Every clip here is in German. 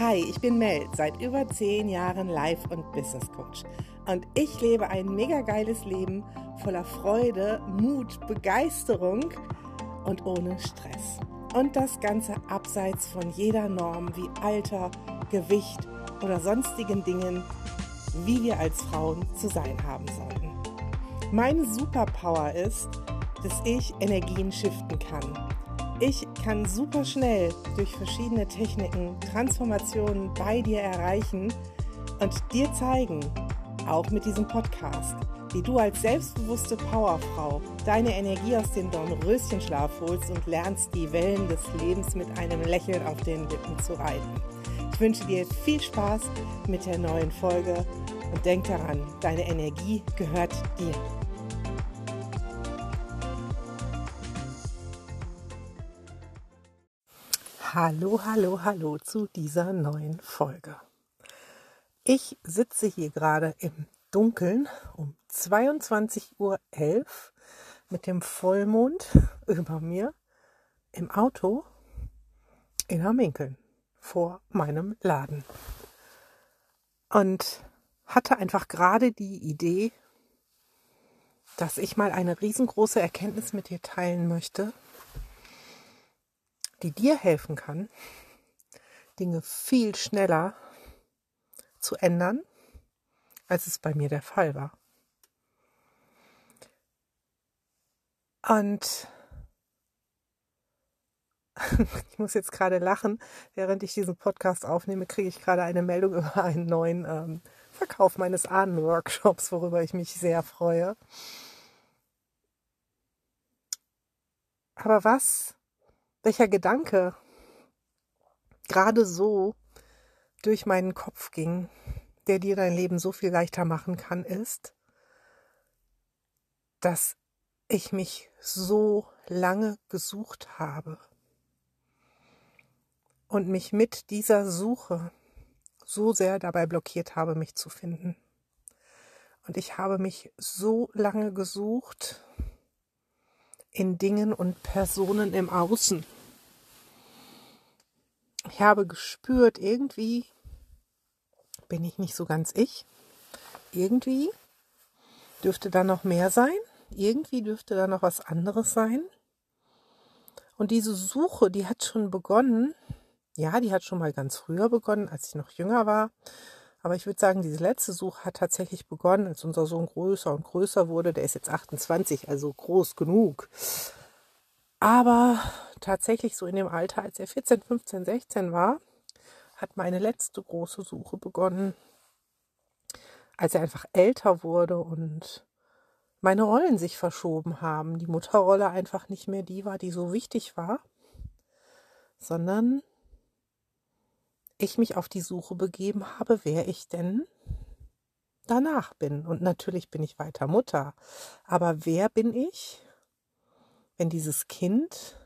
Hi, ich bin Mel, seit über zehn Jahren Life- und Business Coach. Und ich lebe ein mega geiles Leben voller Freude, Mut, Begeisterung und ohne Stress. Und das Ganze abseits von jeder Norm wie Alter, Gewicht oder sonstigen Dingen, wie wir als Frauen zu sein haben sollten. Meine Superpower ist, dass ich Energien shiften kann ich kann super schnell durch verschiedene Techniken Transformationen bei dir erreichen und dir zeigen, auch mit diesem Podcast, wie du als selbstbewusste Powerfrau deine Energie aus dem Dornröschenschlaf holst und lernst, die Wellen des Lebens mit einem Lächeln auf den Lippen zu reiten. Ich wünsche dir viel Spaß mit der neuen Folge und denk daran, deine Energie gehört dir. Hallo, hallo, hallo zu dieser neuen Folge. Ich sitze hier gerade im Dunkeln um 22.11 Uhr mit dem Vollmond über mir im Auto in Hamminkeln vor meinem Laden. Und hatte einfach gerade die Idee, dass ich mal eine riesengroße Erkenntnis mit dir teilen möchte, die dir helfen kann, Dinge viel schneller zu ändern, als es bei mir der Fall war. Und ich muss jetzt gerade lachen, während ich diesen Podcast aufnehme, kriege ich gerade eine Meldung über einen neuen ähm, Verkauf meines Ahnenworkshops, worüber ich mich sehr freue. Aber was welcher Gedanke gerade so durch meinen Kopf ging, der dir dein Leben so viel leichter machen kann, ist, dass ich mich so lange gesucht habe und mich mit dieser Suche so sehr dabei blockiert habe, mich zu finden. Und ich habe mich so lange gesucht in Dingen und Personen im Außen. Ich habe gespürt, irgendwie bin ich nicht so ganz ich. Irgendwie dürfte da noch mehr sein. Irgendwie dürfte da noch was anderes sein. Und diese Suche, die hat schon begonnen. Ja, die hat schon mal ganz früher begonnen, als ich noch jünger war. Aber ich würde sagen, diese letzte Suche hat tatsächlich begonnen, als unser Sohn größer und größer wurde. Der ist jetzt 28, also groß genug. Aber tatsächlich so in dem Alter, als er 14, 15, 16 war, hat meine letzte große Suche begonnen. Als er einfach älter wurde und meine Rollen sich verschoben haben, die Mutterrolle einfach nicht mehr die war, die so wichtig war, sondern ich mich auf die Suche begeben habe, wer ich denn danach bin. Und natürlich bin ich weiter Mutter. Aber wer bin ich, wenn dieses Kind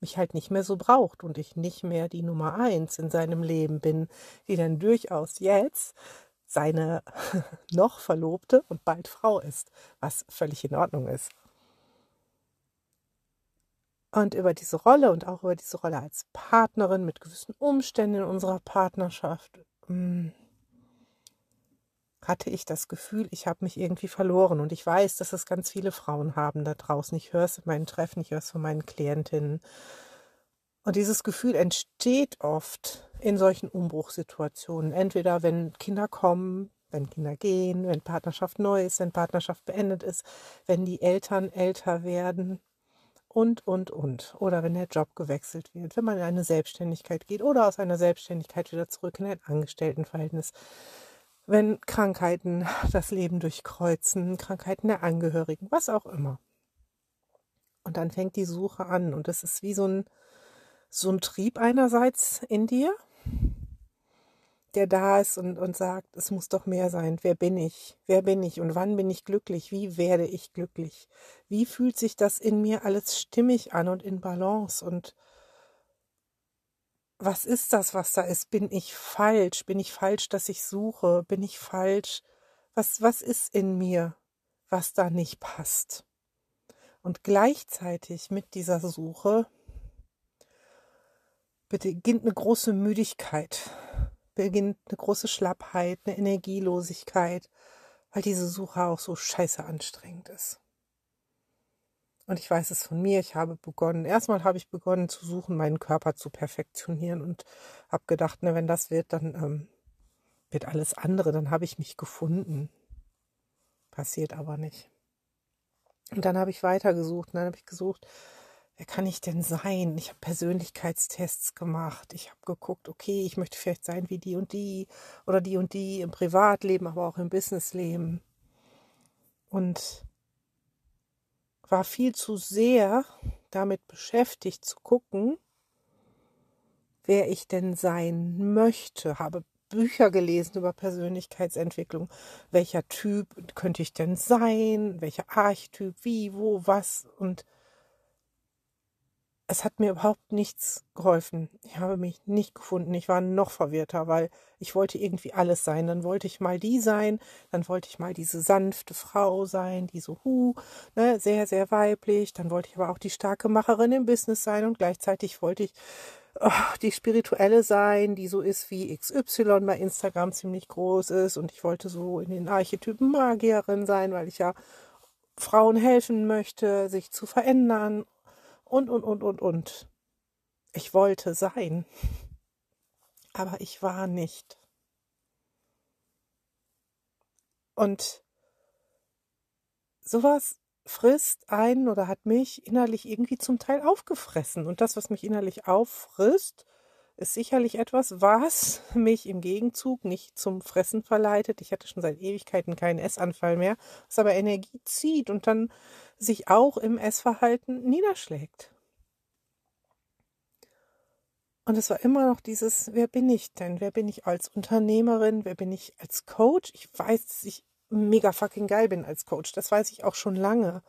mich halt nicht mehr so braucht und ich nicht mehr die Nummer eins in seinem Leben bin, die dann durchaus jetzt seine noch Verlobte und bald Frau ist, was völlig in Ordnung ist. Und über diese Rolle und auch über diese Rolle als Partnerin mit gewissen Umständen in unserer Partnerschaft hm, hatte ich das Gefühl, ich habe mich irgendwie verloren. Und ich weiß, dass es ganz viele Frauen haben da draußen. Ich höre es in meinen Treffen, ich höre es von meinen Klientinnen. Und dieses Gefühl entsteht oft in solchen Umbruchssituationen. Entweder wenn Kinder kommen, wenn Kinder gehen, wenn Partnerschaft neu ist, wenn Partnerschaft beendet ist, wenn die Eltern älter werden und, und, und. Oder wenn der Job gewechselt wird, wenn man in eine Selbstständigkeit geht oder aus einer Selbstständigkeit wieder zurück in ein Angestelltenverhältnis. Wenn Krankheiten das Leben durchkreuzen, Krankheiten der Angehörigen, was auch immer. Und dann fängt die Suche an und es ist wie so ein, so ein Trieb einerseits in dir, der da ist und, und sagt, es muss doch mehr sein. Wer bin ich? Wer bin ich? Und wann bin ich glücklich? Wie werde ich glücklich? Wie fühlt sich das in mir alles stimmig an und in Balance? Und was ist das, was da ist? Bin ich falsch? Bin ich falsch, dass ich suche? Bin ich falsch? Was, was ist in mir, was da nicht passt? Und gleichzeitig mit dieser Suche beginnt eine große Müdigkeit beginnt eine große Schlappheit, eine Energielosigkeit, weil diese Suche auch so scheiße anstrengend ist. Und ich weiß es von mir, ich habe begonnen, erstmal habe ich begonnen zu suchen, meinen Körper zu perfektionieren und habe gedacht, ne, wenn das wird, dann ähm, wird alles andere, dann habe ich mich gefunden. Passiert aber nicht. Und dann habe ich weitergesucht, dann habe ich gesucht, wer kann ich denn sein? Ich habe Persönlichkeitstests gemacht. Ich habe geguckt, okay, ich möchte vielleicht sein wie die und die oder die und die im Privatleben, aber auch im Businessleben. Und war viel zu sehr damit beschäftigt zu gucken, wer ich denn sein möchte, habe Bücher gelesen über Persönlichkeitsentwicklung. Welcher Typ könnte ich denn sein? Welcher Archetyp? Wie, wo, was? Und es hat mir überhaupt nichts geholfen. Ich habe mich nicht gefunden. Ich war noch verwirrter, weil ich wollte irgendwie alles sein. Dann wollte ich mal die sein, dann wollte ich mal diese sanfte Frau sein, die so hu, ne, sehr, sehr weiblich. Dann wollte ich aber auch die starke Macherin im Business sein und gleichzeitig wollte ich oh, die spirituelle sein, die so ist wie XY bei Instagram ziemlich groß ist. Und ich wollte so in den Archetypen Magierin sein, weil ich ja Frauen helfen möchte, sich zu verändern und, und, und, und, und. Ich wollte sein, aber ich war nicht. Und sowas frisst einen oder hat mich innerlich irgendwie zum Teil aufgefressen. Und das, was mich innerlich auffrisst, ist sicherlich etwas, was mich im Gegenzug nicht zum Fressen verleitet. Ich hatte schon seit Ewigkeiten keinen Essanfall mehr, was aber Energie zieht und dann sich auch im Essverhalten niederschlägt. Und es war immer noch dieses, wer bin ich denn? Wer bin ich als Unternehmerin? Wer bin ich als Coach? Ich weiß, dass ich mega fucking geil bin als Coach. Das weiß ich auch schon lange.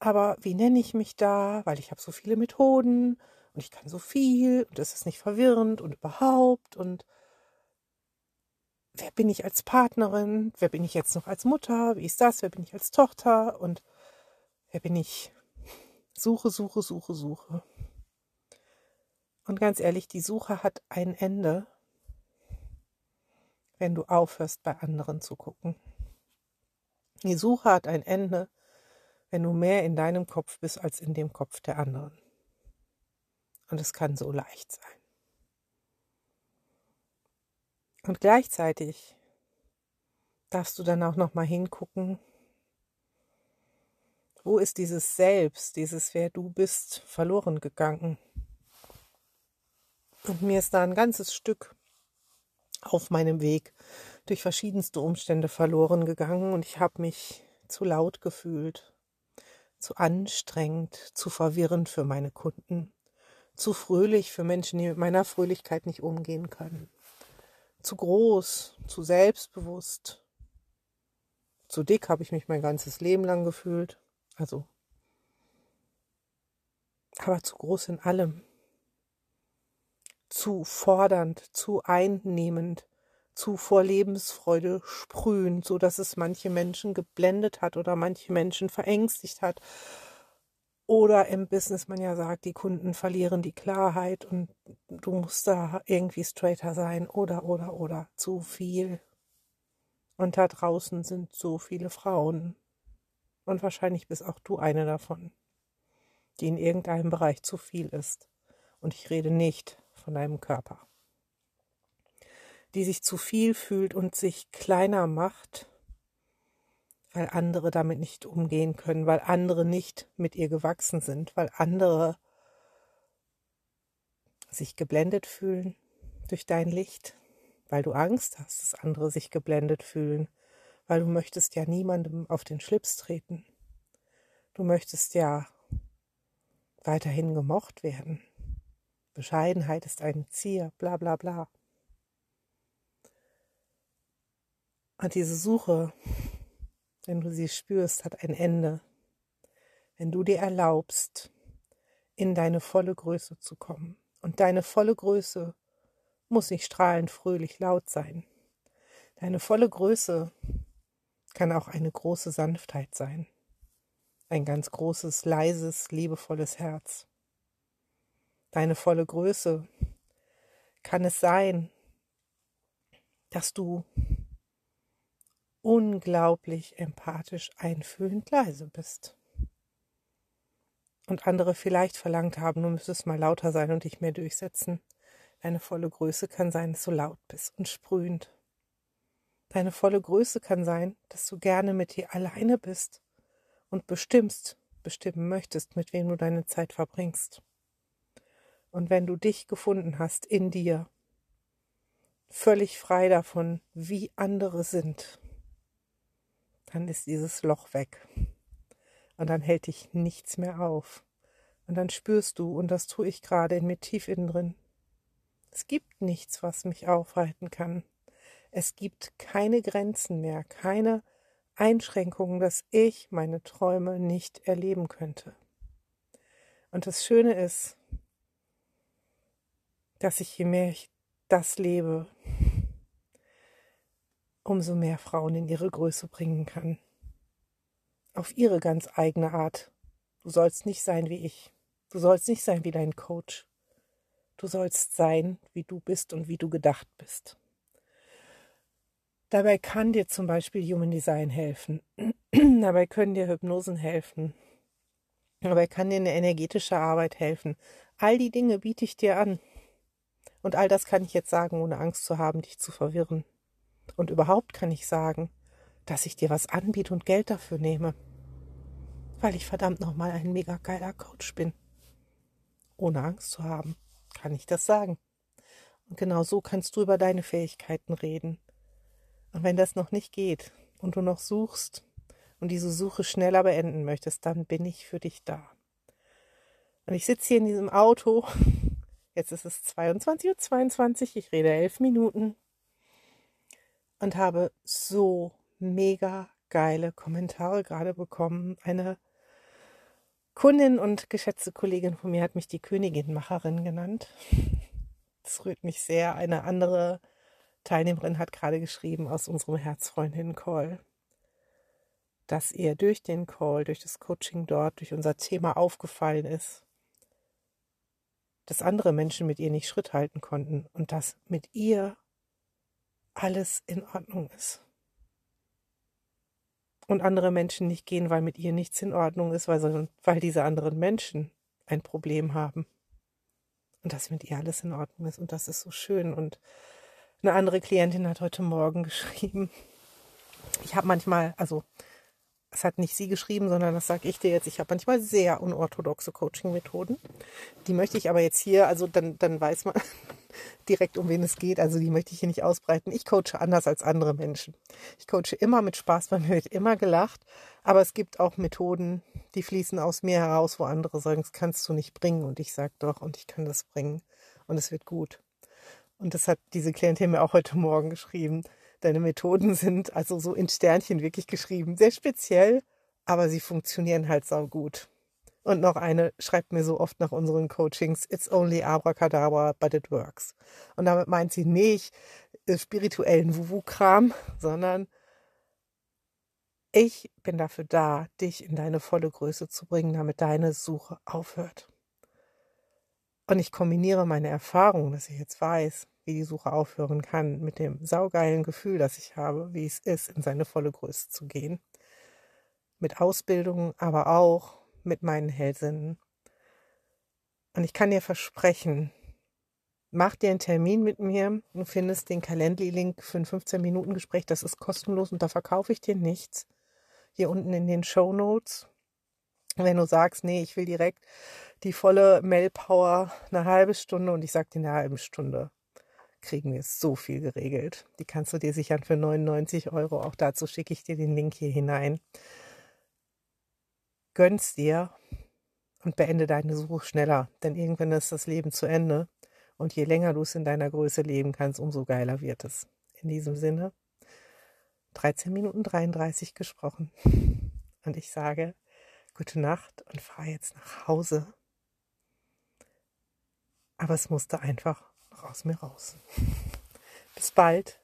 Aber wie nenne ich mich da? Weil ich habe so viele Methoden und ich kann so viel und das ist nicht verwirrend und überhaupt und wer bin ich als Partnerin? Wer bin ich jetzt noch als Mutter? Wie ist das? Wer bin ich als Tochter? Und wer bin ich? Suche, suche, suche, suche. Und ganz ehrlich, die Suche hat ein Ende, wenn du aufhörst, bei anderen zu gucken. Die Suche hat ein Ende, wenn du mehr in deinem Kopf bist als in dem Kopf der anderen. Und es kann so leicht sein. Und gleichzeitig darfst du dann auch noch mal hingucken, wo ist dieses Selbst, dieses Wer du bist, verloren gegangen? Und mir ist da ein ganzes Stück auf meinem Weg durch verschiedenste Umstände verloren gegangen und ich habe mich zu laut gefühlt, zu anstrengend, zu verwirrend für meine Kunden, zu fröhlich für Menschen, die mit meiner Fröhlichkeit nicht umgehen können, zu groß, zu selbstbewusst, zu dick habe ich mich mein ganzes Leben lang gefühlt, also aber zu groß in allem, zu fordernd, zu einnehmend, zu vor Lebensfreude sprühen, so dass es manche Menschen geblendet hat oder manche Menschen verängstigt hat. Oder im Business man ja sagt, die Kunden verlieren die Klarheit und du musst da irgendwie straighter sein oder oder oder zu viel. Und da draußen sind so viele Frauen. Und wahrscheinlich bist auch du eine davon, die in irgendeinem Bereich zu viel ist. Und ich rede nicht von deinem Körper die sich zu viel fühlt und sich kleiner macht, weil andere damit nicht umgehen können, weil andere nicht mit ihr gewachsen sind, weil andere sich geblendet fühlen durch dein Licht, weil du Angst hast, dass andere sich geblendet fühlen, weil du möchtest ja niemandem auf den Schlips treten. Du möchtest ja weiterhin gemocht werden. Bescheidenheit ist ein Zier, bla bla bla. Und diese Suche, wenn du sie spürst, hat ein Ende. Wenn du dir erlaubst, in deine volle Größe zu kommen. Und deine volle Größe muss nicht strahlend fröhlich laut sein. Deine volle Größe kann auch eine große Sanftheit sein. Ein ganz großes, leises, liebevolles Herz. Deine volle Größe kann es sein, dass du unglaublich empathisch, einfühlend leise bist. Und andere vielleicht verlangt haben, du müsstest mal lauter sein und dich mehr durchsetzen. Deine volle Größe kann sein, dass du laut bist und sprühend. Deine volle Größe kann sein, dass du gerne mit dir alleine bist und bestimmst, bestimmen möchtest, mit wem du deine Zeit verbringst. Und wenn du dich gefunden hast in dir, völlig frei davon, wie andere sind, dann ist dieses Loch weg. Und dann hält dich nichts mehr auf. Und dann spürst du, und das tue ich gerade in mir tief innen drin, es gibt nichts, was mich aufhalten kann. Es gibt keine Grenzen mehr, keine Einschränkungen, dass ich meine Träume nicht erleben könnte. Und das Schöne ist, dass ich je mehr ich das lebe, umso mehr Frauen in ihre Größe bringen kann. Auf ihre ganz eigene Art. Du sollst nicht sein wie ich. Du sollst nicht sein wie dein Coach. Du sollst sein, wie du bist und wie du gedacht bist. Dabei kann dir zum Beispiel Human Design helfen. Dabei können dir Hypnosen helfen. Dabei kann dir eine energetische Arbeit helfen. All die Dinge biete ich dir an. Und all das kann ich jetzt sagen, ohne Angst zu haben, dich zu verwirren. Und überhaupt kann ich sagen, dass ich dir was anbiete und Geld dafür nehme. Weil ich verdammt nochmal ein mega geiler Coach bin. Ohne Angst zu haben, kann ich das sagen. Und genau so kannst du über deine Fähigkeiten reden. Und wenn das noch nicht geht und du noch suchst und diese Suche schneller beenden möchtest, dann bin ich für dich da. Und ich sitze hier in diesem Auto Jetzt ist es 22.22 Uhr, ich rede elf Minuten und habe so mega geile Kommentare gerade bekommen. Eine Kundin und geschätzte Kollegin von mir hat mich die Königinmacherin genannt. Das rührt mich sehr. Eine andere Teilnehmerin hat gerade geschrieben aus unserem Herzfreundin-Call, dass ihr durch den Call, durch das Coaching dort, durch unser Thema aufgefallen ist, dass andere Menschen mit ihr nicht Schritt halten konnten und dass mit ihr alles in Ordnung ist. Und andere Menschen nicht gehen, weil mit ihr nichts in Ordnung ist, weil, weil diese anderen Menschen ein Problem haben. Und dass mit ihr alles in Ordnung ist. Und das ist so schön. Und eine andere Klientin hat heute Morgen geschrieben, ich habe manchmal, also das hat nicht sie geschrieben, sondern das sage ich dir jetzt. Ich habe manchmal sehr unorthodoxe Coaching-Methoden. Die möchte ich aber jetzt hier, also dann, dann weiß man direkt, um wen es geht. Also die möchte ich hier nicht ausbreiten. Ich coache anders als andere Menschen. Ich coache immer mit Spaß, bei mir wird immer gelacht. Aber es gibt auch Methoden, die fließen aus mir heraus, wo andere sagen, das kannst du nicht bringen. Und ich sage doch, und ich kann das bringen. Und es wird gut. Und das hat diese Klientin mir auch heute Morgen geschrieben Deine Methoden sind also so in Sternchen wirklich geschrieben. Sehr speziell, aber sie funktionieren halt sau gut. Und noch eine schreibt mir so oft nach unseren Coachings, it's only abracadabra, but it works. Und damit meint sie nicht äh, spirituellen Wuwu-Kram, sondern ich bin dafür da, dich in deine volle Größe zu bringen, damit deine Suche aufhört. Und ich kombiniere meine Erfahrung, dass ich jetzt weiß, wie die Suche aufhören kann, mit dem saugeilen Gefühl, das ich habe, wie es ist, in seine volle Größe zu gehen. Mit Ausbildung, aber auch mit meinen Hellsinnen. Und ich kann dir versprechen, mach dir einen Termin mit mir. Du findest den Calendly-Link für ein 15-Minuten-Gespräch. Das ist kostenlos und da verkaufe ich dir nichts. Hier unten in den Show Notes. Wenn du sagst, nee, ich will direkt die volle Mail-Power eine halbe Stunde und ich sag dir eine halbe Stunde, kriegen wir so viel geregelt. Die kannst du dir sichern für 99 Euro. Auch dazu schicke ich dir den Link hier hinein. Gönn's dir und beende deine Suche schneller, denn irgendwann ist das Leben zu Ende. Und je länger du es in deiner Größe leben kannst, umso geiler wird es. In diesem Sinne, 13 Minuten 33 gesprochen. Und ich sage, gute Nacht und fahre jetzt nach Hause. Aber es musste einfach aus mir raus. Bis bald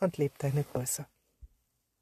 und leb deine Größe.